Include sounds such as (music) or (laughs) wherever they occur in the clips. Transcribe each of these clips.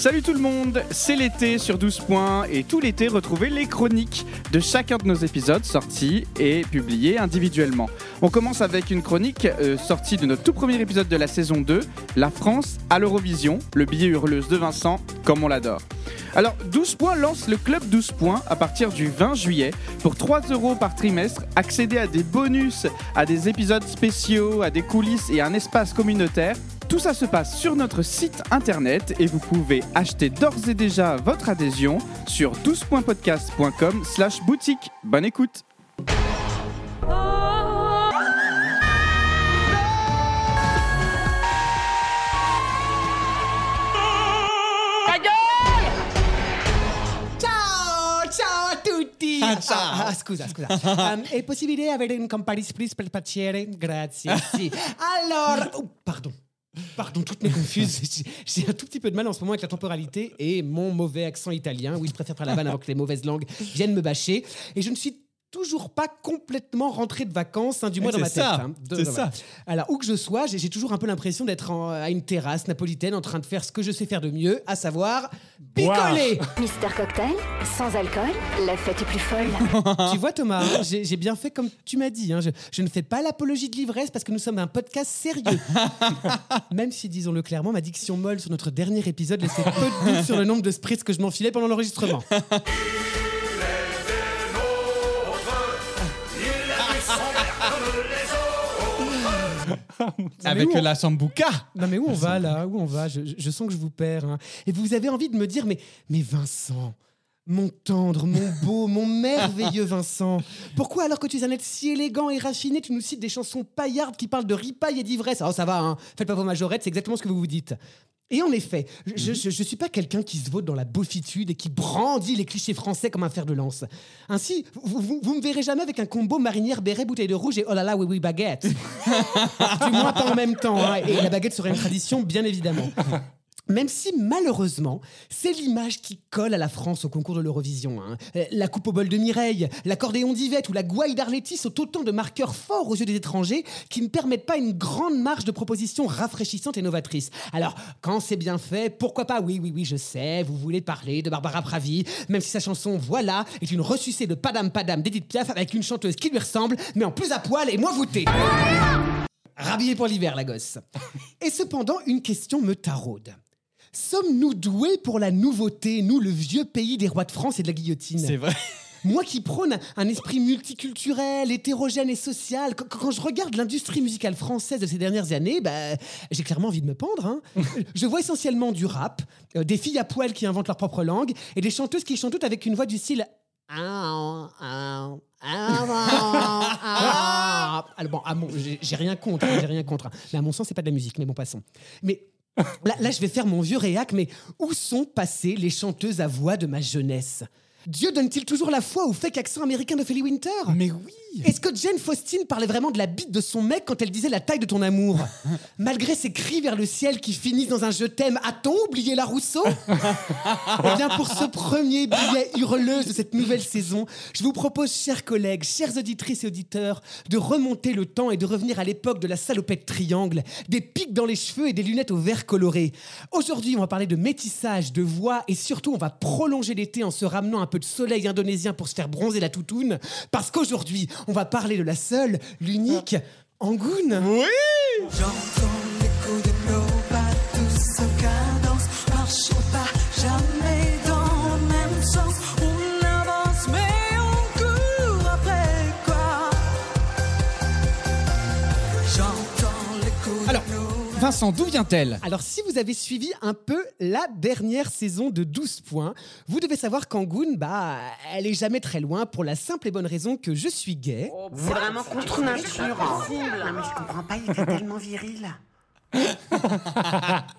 Salut tout le monde, c'est l'été sur 12 points et tout l'été retrouvez les chroniques de chacun de nos épisodes sortis et publiés individuellement. On commence avec une chronique euh, sortie de notre tout premier épisode de la saison 2, La France à l'Eurovision, le billet hurleuse de Vincent, comme on l'adore. Alors 12 points lance le club 12 points à partir du 20 juillet pour 3 euros par trimestre, accéder à des bonus, à des épisodes spéciaux, à des coulisses et à un espace communautaire. Tout ça se passe sur notre site internet et vous pouvez acheter d'ores et déjà votre adhésion sur 12pointpodcast.com slash boutique. Bonne écoute Ciao, ciao a tutti. Ah, ciao. Ah, ah, scusa, scusa. Um, (laughs) è possibile avere un Camparis please per piacere? Grazie. Sì. (laughs) Allora, oh, pardon. Pardon, toutes mes confuses. (laughs) J'ai- un tout petit peu de mal en ce moment avec la temporalité et mon mauvais accent italien. Oui, je préfère faire la vanne avant que les mauvaises langues viennent me bâcher. Et je ne suis toujours pas complètement rentré de vacances, hein, du moins dans ma c'est tête. ça, hein. De- ça. Alors, où que je sois, j'ai toujours un peu l'impression d'être en- à une terrasse napolitaine en train de faire ce que je sais faire de mieux, à savoir picoler. (laughs) Mister Cocktail, sans alcool, la fête est plus folle. (laughs) tu vois Thomas, hein, j'ai j'ai bien fait comme tu m'as dit. hein. Je, je ne fais pas l'apologie de l'ivresse parce que nous sommes un podcast sérieux. (laughs) Même si, disons-le clairement, ma diction molle sur notre dernier épisode laissait peu de doute sur le nombre de spritz que je m'enfilais pendant l'enregistrement. (laughs) Avec la sambuca. Non mais où on va là Où on va je, sens que je vous perds. hein. Et vous avez envie de me dire, mais, mais Vincent, mon tendre, mon (laughs) beau, mon merveilleux Vincent, pourquoi alors que tu es un être si élégant et raffiné, tu nous cites des chansons paillardes qui parlent de ripaille et d'ivresse? Alors ça va, hein faites pas vos majorettes, c'est exactement ce que vous vous dites. Et en effet, je, je, je suis pas quelqu'un qui se vaut dans la beaufitude et qui brandit les clichés français comme un fer de lance. Ainsi, vous, vous, vous me verrez jamais avec un combo marinière, béret, bouteille de rouge et oh là là, oui, oui, baguette. (laughs) du moins pas en même temps. hein. Et la baguette serait une tradition, bien évidemment. Même si malheureusement, c'est l'image qui colle à la France au concours de l'Eurovision. hein. Euh, La coupe au bol de Mireille, l'accordéon d'Yvette ou la gouaille d'Arletty sont autant de marqueurs forts aux yeux des étrangers qui ne permettent pas une grande marge de propositions rafraîchissantes et novatrices. Alors, quand c'est bien fait, pourquoi pas? Oui, oui, oui, je sais, vous voulez parler de Barbara Pravi, même si sa chanson Voilà est une ressucée de Padam Padam d'Edith Piaf avec une chanteuse qui lui ressemble, mais en plus à poil et moins voûtée. Rhabillé pour l'hiver, la gosse. Et cependant, une question me taraude. Sommes-nous doués pour la nouveauté, nous, le vieux pays des rois de France et de la guillotine C'est vrai. Moi qui prône un esprit multiculturel, hétérogène et social, quand, quand je regarde l'industrie musicale française de ces dernières années, bah, j'ai clairement envie de me pendre. hein. (laughs) je vois essentiellement du rap, euh, des filles à poil qui inventent leur propre langue et des chanteuses qui chantent toutes avec une voix du style. Alors bon, à mon- j'ai j'ai rien contre, hein, j'ai rien contre. hein. Mais à mon sens, c'est pas de la musique, mais bon, passons. Mais là, je vais faire mon vieux réac, mais où sont passées les chanteuses à voix de ma jeunesse? Dieu donne-t-il toujours la foi au fake accent américain d'Ophélie Winter? Mais oui. Est-ce que Jane Faustin parlait vraiment de la bite de son mec quand elle disait la taille de ton amour? (laughs) Malgré ses cris vers le ciel qui finissent dans un je t'aime, a-t-on oublié la Rousseau? (laughs) Eh bien, pour ce premier billet hurleuse de cette nouvelle saison, je vous propose, chers collègues, chères auditrices et auditeurs, de remonter le temps et de revenir à l'époque de la salopette triangle, des pics dans les cheveux et des lunettes au vert coloré. Aujourd'hui, on va parler de métissage, de voix et surtout, on va prolonger l'été en se ramenant un peu de soleil indonésien pour se faire bronzer la toutoune. Parce qu'aujourd'hui, on va parler de la seule, l'unique Angoune. Oui. J'entends l'écho des Vincent, d'où vient-elle Alors, si vous avez suivi un peu la dernière saison de 12 points, vous devez savoir qu'Angoune, bah, elle est jamais très loin pour la simple et bonne raison que je suis gay. C'est vraiment contre nature. Non mais je comprends pas, il était tellement viril. (laughs)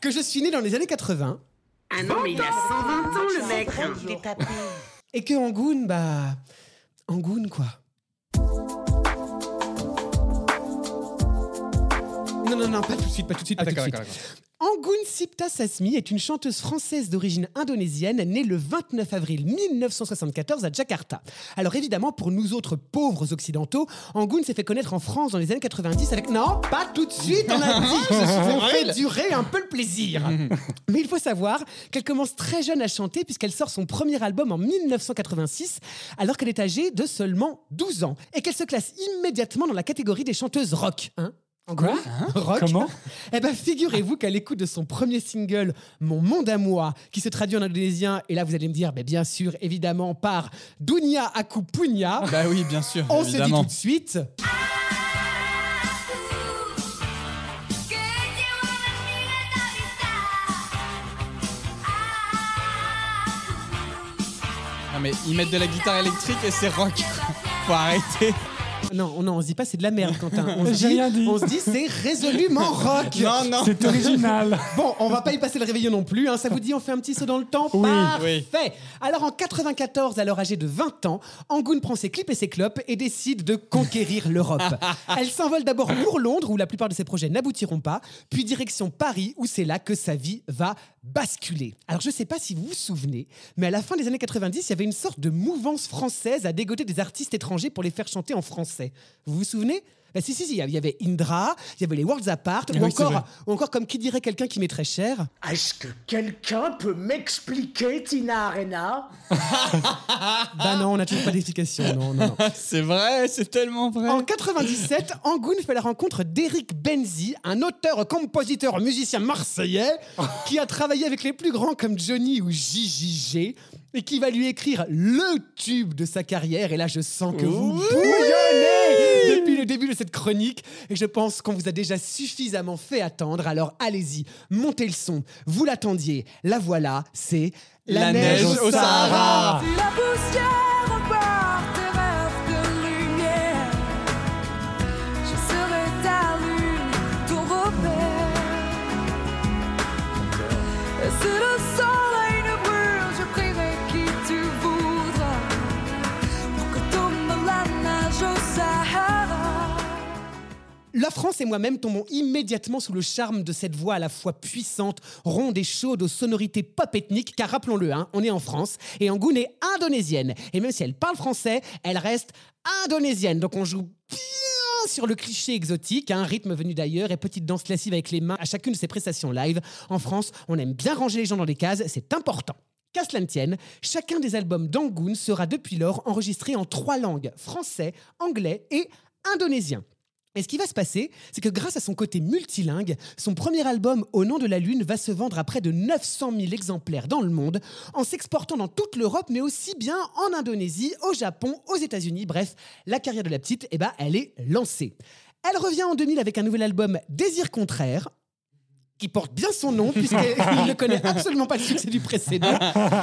Que je suis né dans les années 80 Ah non mais il a 120 ans le mec. Il est tapé. et que Angoune, bah. Angoune, quoi. Non, non, pas tout de suite, pas tout de suite, Ah, pas tout de suite. Angoun Sipta Sasmi est une chanteuse française d'origine indonésienne née le 29 avril 1974 à Jakarta. Alors évidemment, pour nous autres pauvres occidentaux, Angoun s'est fait connaître en France dans les années 90 avec... Non, pas tout de suite, on a (laughs) dit On fait durer un peu le plaisir. (laughs) Mais il faut savoir qu'elle commence très jeune à chanter puisqu'elle sort son premier album en 1986 alors qu'elle est âgée de seulement 12 ans et qu'elle se classe immédiatement dans la catégorie des chanteuses rock. Hein Quoi Rock Comment Eh ben, figurez-vous qu'à l'écoute de son premier single, Mon monde à moi, qui se traduit en indonésien, et là vous allez me dire, ben, bien sûr, évidemment, par Dunia Aku Punya, Bah oui, bien sûr. on se dit évidemment. tout de suite. Non, mais ils mettent de la guitare électrique et c'est rock. (laughs) Faut arrêter. Non, non, on se dit pas c'est de la merde, Quentin. On (laughs) se J'ai dit, rien dit. on se dit c'est résolument (laughs) rock. Non, non. C'est original. (laughs) Bon, on va pas y passer le réveillon non plus. hein. Ça vous dit, on fait un petit saut dans le temps Oui. Parfait. Alors en 94, alors âgée de 20 ans, Angoun prend ses clips et ses clopes et décide de conquérir l'Europe. Elle s'envole d'abord pour Londres, où la plupart de ses projets n'aboutiront pas, puis direction Paris, où c'est là que sa vie va basculer. Alors je sais pas si vous vous souvenez, mais à la fin des années 90, il y avait une sorte de mouvance française à dégoter des artistes étrangers pour les faire chanter en français. Vous vous souvenez bah, si, si, si, il y avait Indra, il y avait les Worlds Apart, ou, oui, c'est vrai. encore, ou encore, comme qui dirait quelqu'un qui m'est très cher, Est-ce que quelqu'un peut m'expliquer Tina Arena? (laughs) Bah non, on n'a toujours pas d'explication. Non, non, non. (laughs) C'est vrai, c'est tellement vrai. En 97, Angoun fait la rencontre d'Eric Benzi, un auteur, compositeur, musicien marseillais (laughs) qui a travaillé avec les plus grands comme Johnny ou JJG et qui va lui écrire le tube de sa carrière. Et là, je sens que vous bouillonnez le début de cette chronique et je pense qu'on vous a déjà suffisamment fait attendre. Alors allez-y, montez le son. Vous l'attendiez. La voilà, c'est La neige au Sahara. La poussière La France et moi-même tombons immédiatement sous le charme de cette voix à la fois puissante, ronde et chaude aux sonorités pop ethniques, car rappelons-le, hein, on est en France et Angoun est indonésienne. Et même si elle parle français, elle reste indonésienne. Donc on joue bien sur le cliché exotique, un rythme venu d'ailleurs et petite danse lascive avec les mains à chacune de ses prestations live. En France, on aime bien ranger les gens dans des cases, c'est important. Qu'à cela ne tienne, chacun des albums d'Angoun sera depuis lors enregistré en trois langues, français, anglais et indonésien. Et ce qui va se passer, c'est que grâce à son côté multilingue, son premier album Au nom de la Lune va se vendre à près de 900 000 exemplaires dans le monde, en s'exportant dans toute l'Europe, mais aussi bien en Indonésie, au Japon, aux États-Unis. Bref, la carrière de la petite, eh ben, elle est lancée. Elle revient en 2000 avec un nouvel album Désir contraire, qui porte bien son nom, puisqu'il (laughs) ne connaît absolument pas le succès du précédent.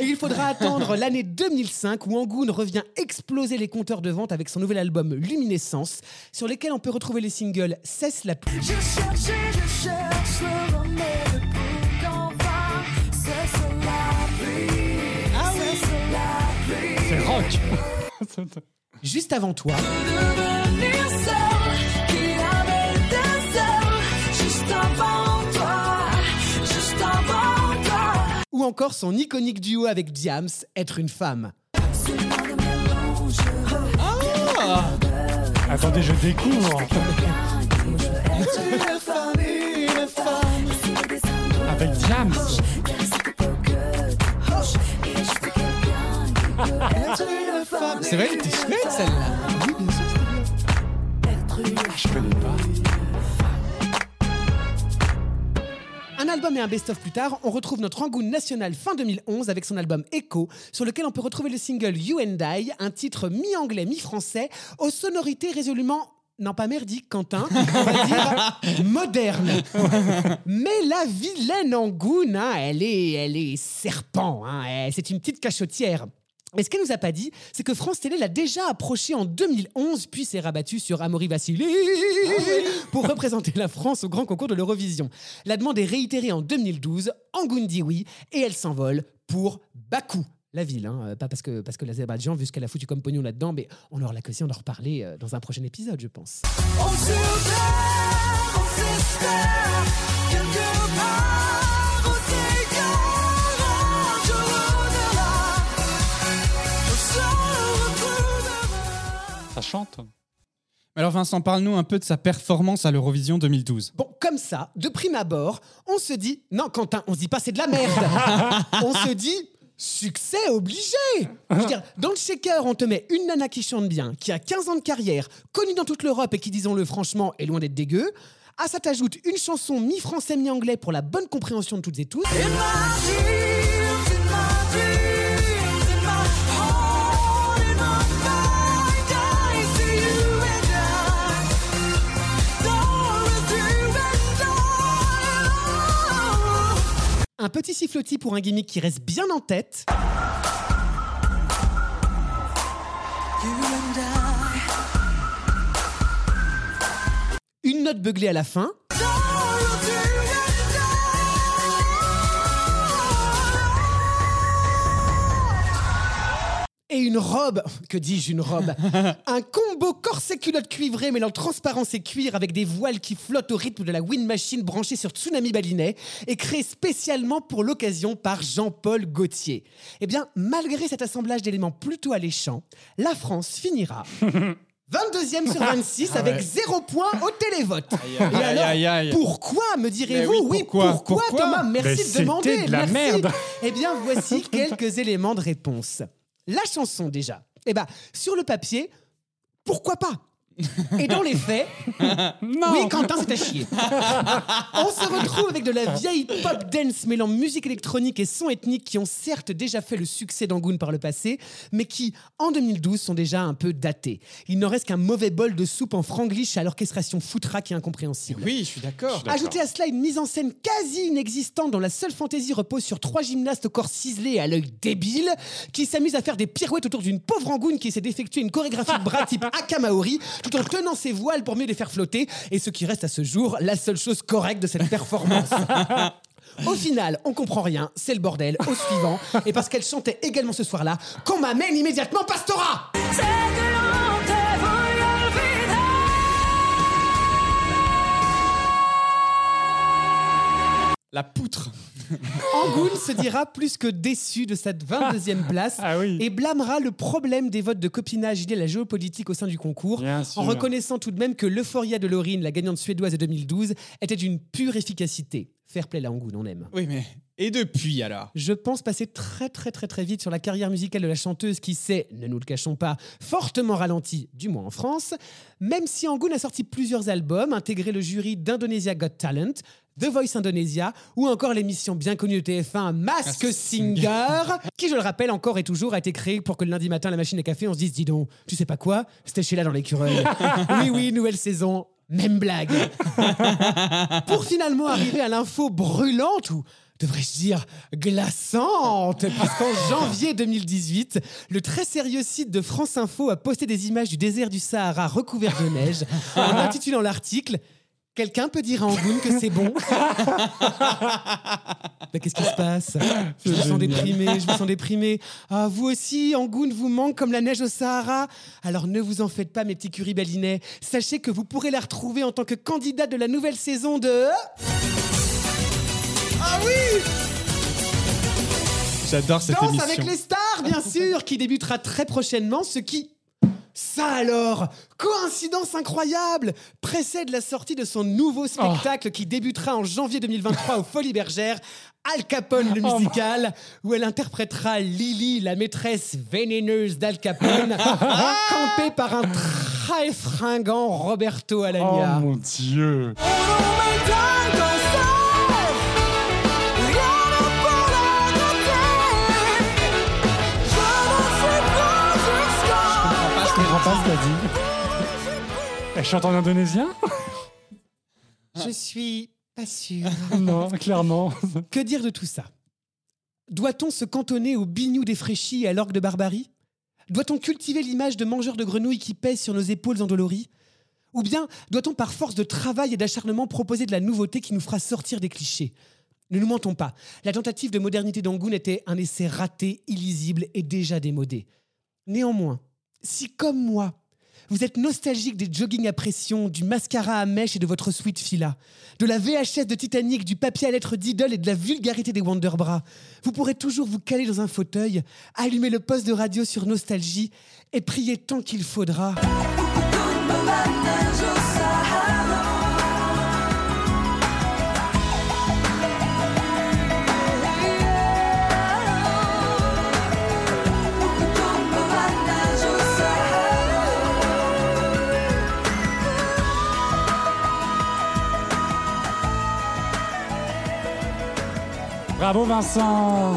Et il faudra attendre l'année 2005, où Angoun revient exploser les compteurs de vente avec son nouvel album Luminescence, sur lesquels on peut retrouver les singles Cesse la pluie. Je cherche et je cherche le remède pour qu'enfin cesse la pluie. Ah Cesse la pluie. C'est rock. (laughs) Juste avant toi, Devenir ou encore son iconique duo avec Diams, Être une femme. Mélange. Attendez, je découvre. Avec femme. C'est vrai, elle était chouette celle-là. Oui, bien sûr, c'était bien. Je connais pas. Un album et un best-of plus tard, on retrouve notre Angoun national fin 2011 avec son album Echo, sur lequel on peut retrouver le single You and I, un titre mi-anglais, mi-français, aux sonorités résolument non pas merdique, Quentin, on va dire (laughs) moderne. Mais la vilaine Angoun, hein, elle, est, elle est serpent, hein, c'est une petite cachotière. Et ce qu'elle nous a pas dit, c'est que France Télé l'a déjà approché en 2011, puis s'est rabattu sur Amaury Vassili pour représenter la France au grand concours de l'Eurovision. La demande est réitérée en 2012, Angoun dit oui, et elle s'envole pour Bakou. La ville, hein, euh, pas parce que, parce que l'Azerbaïdjan, vu ce qu'elle a foutu comme pognon là-dedans, mais on aura l'occasion d'en reparler euh, dans un prochain épisode, je pense. On chante. Alors Vincent, parle-nous un peu de sa performance à l'Eurovision 2012. Bon, comme ça, de prime abord, on se dit. Non, Quentin, on se dit pas c'est de la merde. (laughs) on se dit. Succès obligé Je veux dire, dans le shaker, on te met une nana qui chante bien, qui a 15 ans de carrière, connue dans toute l'Europe et qui, disons-le franchement, est loin d'être dégueu. À ça t'ajoute une chanson mi-français, mi-anglais pour la bonne compréhension de toutes et tous. In my Un petit sifflotis pour un gimmick qui reste bien en tête. Une note beuglée à la fin. Et une robe, que dis-je une robe? (laughs) Un combo corset culotte cuivré mêlant transparence et cuir avec des voiles qui flottent au rythme de la wind machine branchée sur Tsunami Balinet et créé spécialement pour l'occasion par Jean-Paul Gaultier. Eh bien, malgré cet assemblage d'éléments plutôt alléchants, la France finira (laughs) 22e sur 26 avec 0 point au télévote. Et aïe, alors, aïe, aïe. pourquoi me direz-vous oui, Oui, pourquoi pourquoi, Pourquoi? Thomas? Mais Merci de demander. de la merci. merde. Eh bien, voici (laughs) quelques éléments de réponse. La chanson, déjà. Eh bien, sur le papier, pourquoi pas? Et dans les faits, (laughs) oui, Quentin, c'est à chier. On se retrouve avec de la vieille pop dance mêlant musique électronique et son ethnique qui ont certes déjà fait le succès d'Angoon par le passé, mais qui, en 2012, sont déjà un peu datés. Il n'en reste qu'un mauvais bol de soupe en franglish à l'orchestration foutraque et incompréhensible. Oui, je suis d'accord. Ajoutez à cela une mise en scène quasi inexistante dont la seule fantaisie repose sur trois gymnastes au corps ciselé et à l'œil débile qui s'amusent à faire des pirouettes autour d'une pauvre angoune qui essaie d'effectuer une chorégraphie de bras type Akamaori tout en tenant ses voiles pour mieux les faire flotter et ce qui reste à ce jour la seule chose correcte de cette performance. (laughs) Au final, on comprend rien, c'est le bordel. Au suivant, et parce qu'elle chantait également ce soir-là, qu'on m'amène immédiatement Pastora La poutre. Angoun se dira plus que déçu de cette 22e place Ah oui. et blâmera le problème des votes de copinage liés à la géopolitique au sein du concours, en reconnaissant tout de même que l'euphoria de Laurine, la gagnante suédoise de 2012, était d'une pure efficacité. Fair play là, Angoun, on aime. Oui, mais. Et depuis alors? Je pense passer très très très très vite sur la carrière musicale de la chanteuse qui s'est, ne nous le cachons pas, fortement ralentie, du moins en France, même si Angoun a sorti plusieurs albums, intégré le jury d'Indonesia Got Talent, The Voice Indonesia ou encore l'émission bien connue de TF1 Mask Mask Singer, (laughs) qui je le rappelle encore et toujours a été créée pour que le lundi matin la machine à café on se dise dis donc, tu sais pas quoi, c'était chez là dans l'écureuil. (laughs) oui oui, nouvelle saison, même blague. (laughs) pour finalement arriver à l'info brûlante ou devrais-je dire glaçante, puisqu'en janvier 2018, le très sérieux site de France Info a posté des images du désert du Sahara recouvert de neige, en intitulant l'article Quelqu'un peut dire à Angoun que c'est bon (laughs) qu'est-ce qui se passe? Je me sens déprimé, je me sens déprimé. Ah, vous aussi, Angoun vous manque comme la neige au Sahara Alors ne vous en faites pas, mes petits curibalinets. Sachez que vous pourrez la retrouver en tant que candidate de la nouvelle saison de... Ah oui J'adore cette Danse émission. avec les stars, bien sûr, qui débutera très prochainement, ce qui... Ça alors Coïncidence incroyable Précède la sortie de son nouveau spectacle qui débutera en janvier 2023 au Folies Bergères, Al Capone le musical, où elle interprétera Lily, la maîtresse vénéneuse d'Al Capone, (laughs) campée par un très fringant Roberto Oh Alagna. mon dieu. Je comprends pas ce qu'elle dit. Elle chante en indonésien Je suis pas sûre. (laughs) Non, clairement. Que dire de tout ça? Doit-on se cantonner au bignou défraîchi et à l'orgue de barbarie Doit-on cultiver l'image de mangeurs de grenouilles qui pèsent sur nos épaules endolories Ou bien doit-on par force de travail et d'acharnement proposer de la nouveauté qui nous fera sortir des clichés? Ne nous mentons pas, la tentative de modernité d'Angoun était un essai raté, illisible et déjà démodé. Néanmoins, si comme moi, Vous êtes nostalgique des joggings à pression, du mascara à mèche et de votre sweet fila, de la VHS de Titanic, du papier à lettres d'Idol et de la vulgarité des Wonderbras. Vous pourrez toujours vous caler dans un fauteuil, allumer le poste de radio sur Nostalgie et prier tant qu'il faudra. Bravo Vincent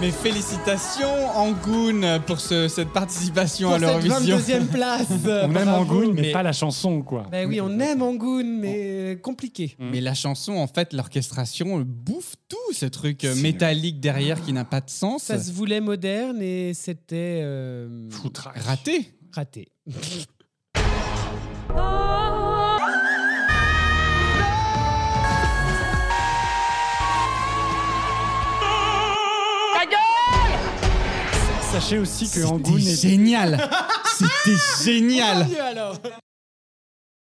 Mes félicitations Angoun pour ce- cette participation Pour à cette l'Eurovision. 22e place. (laughs) On aime. Angoun, mais, Mais- pas la chanson, quoi. Ben oui, on aime Angoun, mais compliqué. Mais la chanson, en fait, l'orchestration bouffe tout, ce truc métallique derrière qui n'a pas de sens. Ça se voulait moderne et c'était euh. Raté. raté. (laughs) Sachez aussi que C'était Angoun est génial. C'était (laughs) génial.